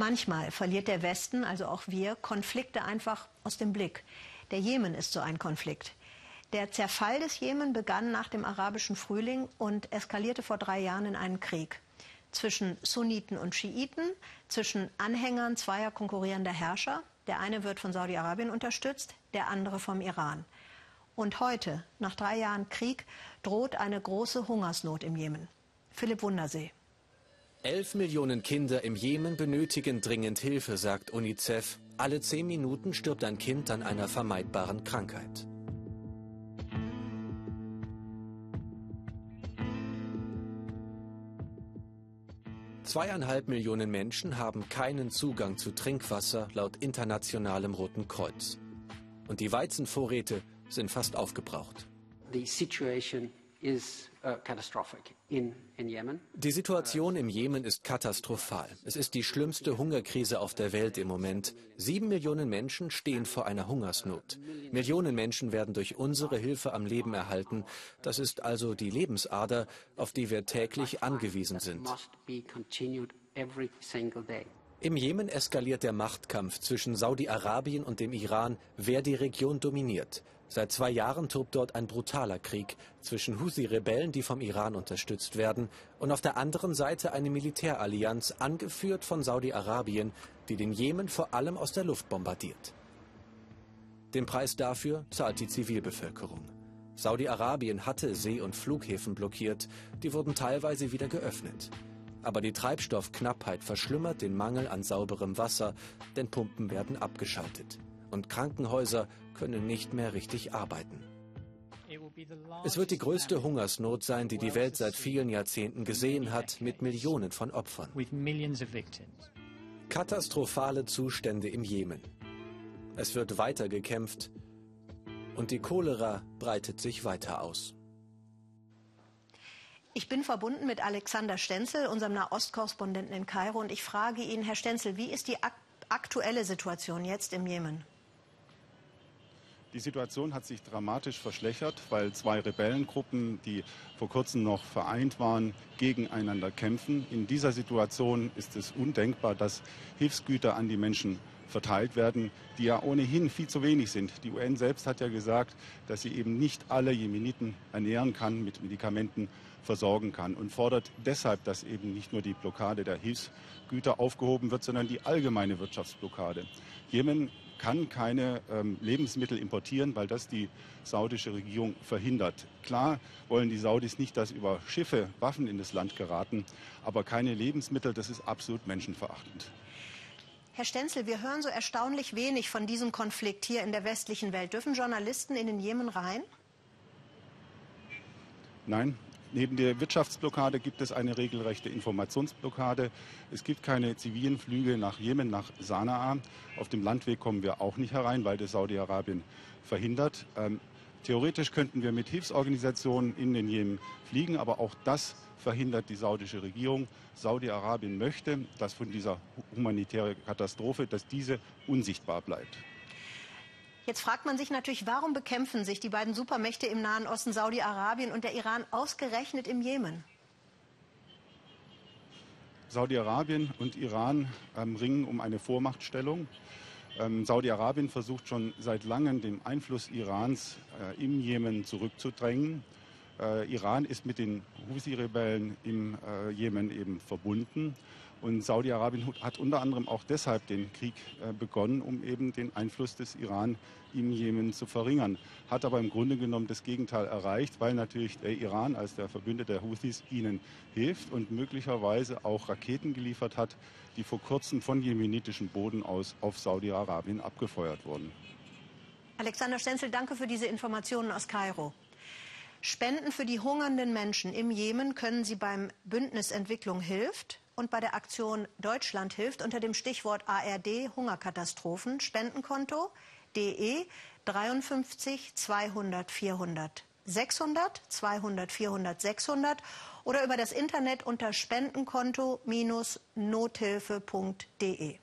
Manchmal verliert der Westen, also auch wir, Konflikte einfach aus dem Blick. Der Jemen ist so ein Konflikt. Der Zerfall des Jemen begann nach dem arabischen Frühling und eskalierte vor drei Jahren in einen Krieg zwischen Sunniten und Schiiten, zwischen Anhängern zweier konkurrierender Herrscher. Der eine wird von Saudi-Arabien unterstützt, der andere vom Iran. Und heute, nach drei Jahren Krieg, droht eine große Hungersnot im Jemen. Philipp Wundersee. Elf Millionen Kinder im Jemen benötigen dringend Hilfe, sagt UNICEF. Alle zehn Minuten stirbt ein Kind an einer vermeidbaren Krankheit. Zweieinhalb Millionen Menschen haben keinen Zugang zu Trinkwasser laut Internationalem Roten Kreuz. Und die Weizenvorräte sind fast aufgebraucht. The situation uh. Die Situation im Jemen ist katastrophal. Es ist die schlimmste Hungerkrise auf der Welt im Moment. Sieben Millionen Menschen stehen vor einer Hungersnot. Millionen Menschen werden durch unsere Hilfe am Leben erhalten. Das ist also die Lebensader, auf die wir täglich angewiesen sind. Im Jemen eskaliert der Machtkampf zwischen Saudi-Arabien und dem Iran, wer die Region dominiert. Seit zwei Jahren tobt dort ein brutaler Krieg zwischen Husi-Rebellen, die vom Iran unterstützt werden, und auf der anderen Seite eine Militärallianz, angeführt von Saudi-Arabien, die den Jemen vor allem aus der Luft bombardiert. Den Preis dafür zahlt die Zivilbevölkerung. Saudi-Arabien hatte See- und Flughäfen blockiert, die wurden teilweise wieder geöffnet. Aber die Treibstoffknappheit verschlimmert den Mangel an sauberem Wasser, denn Pumpen werden abgeschaltet. Und Krankenhäuser können nicht mehr richtig arbeiten. Es wird die größte Hungersnot sein, die die Welt seit vielen Jahrzehnten gesehen hat, mit Millionen von Opfern. Katastrophale Zustände im Jemen. Es wird weiter gekämpft und die Cholera breitet sich weiter aus. Ich bin verbunden mit Alexander Stenzel, unserem Nahostkorrespondenten in Kairo, und ich frage ihn, Herr Stenzel, wie ist die ak aktuelle Situation jetzt im Jemen? Die Situation hat sich dramatisch verschlechtert, weil zwei Rebellengruppen, die vor kurzem noch vereint waren, gegeneinander kämpfen. In dieser Situation ist es undenkbar, dass Hilfsgüter an die Menschen verteilt werden, die ja ohnehin viel zu wenig sind. Die UN selbst hat ja gesagt, dass sie eben nicht alle Jemeniten ernähren kann, mit Medikamenten versorgen kann und fordert deshalb, dass eben nicht nur die Blockade der Hilfsgüter aufgehoben wird, sondern die allgemeine Wirtschaftsblockade. Jemen kann keine ähm, Lebensmittel importieren, weil das die saudische Regierung verhindert. Klar wollen die Saudis nicht, dass über Schiffe Waffen in das Land geraten, aber keine Lebensmittel, das ist absolut menschenverachtend. Herr Stenzel, wir hören so erstaunlich wenig von diesem Konflikt hier in der westlichen Welt. Dürfen Journalisten in den Jemen rein? Nein, Neben der Wirtschaftsblockade gibt es eine regelrechte Informationsblockade. Es gibt keine zivilen Flüge nach Jemen, nach Sanaa. Auf dem Landweg kommen wir auch nicht herein, weil das Saudi-Arabien verhindert. Theoretisch könnten wir mit Hilfsorganisationen in den Jemen fliegen, aber auch das verhindert die saudische Regierung. Saudi-Arabien möchte, dass von dieser humanitären Katastrophe, dass diese unsichtbar bleibt. Jetzt fragt man sich natürlich, warum bekämpfen sich die beiden Supermächte im Nahen Osten, Saudi-Arabien und der Iran, ausgerechnet im Jemen? Saudi-Arabien und Iran ähm, ringen um eine Vormachtstellung. Ähm, Saudi-Arabien versucht schon seit langem, den Einfluss Irans äh, im Jemen zurückzudrängen. Äh, Iran ist mit den Husi-Rebellen im äh, Jemen eben verbunden. Und Saudi-Arabien hat unter anderem auch deshalb den Krieg äh, begonnen, um eben den Einfluss des Iran im Jemen zu verringern. Hat aber im Grunde genommen das Gegenteil erreicht, weil natürlich der Iran als der Verbündete der Houthis ihnen hilft und möglicherweise auch Raketen geliefert hat, die vor kurzem von jemenitischem Boden aus auf Saudi-Arabien abgefeuert wurden. Alexander Stenzel, danke für diese Informationen aus Kairo. Spenden für die hungernden Menschen im Jemen können Sie beim Bündnis Entwicklung hilft und bei der Aktion Deutschland hilft unter dem Stichwort ARD Hungerkatastrophen Spendenkonto DE 53 200 400 600 200 400 600 oder über das Internet unter Spendenkonto-nothilfe.de.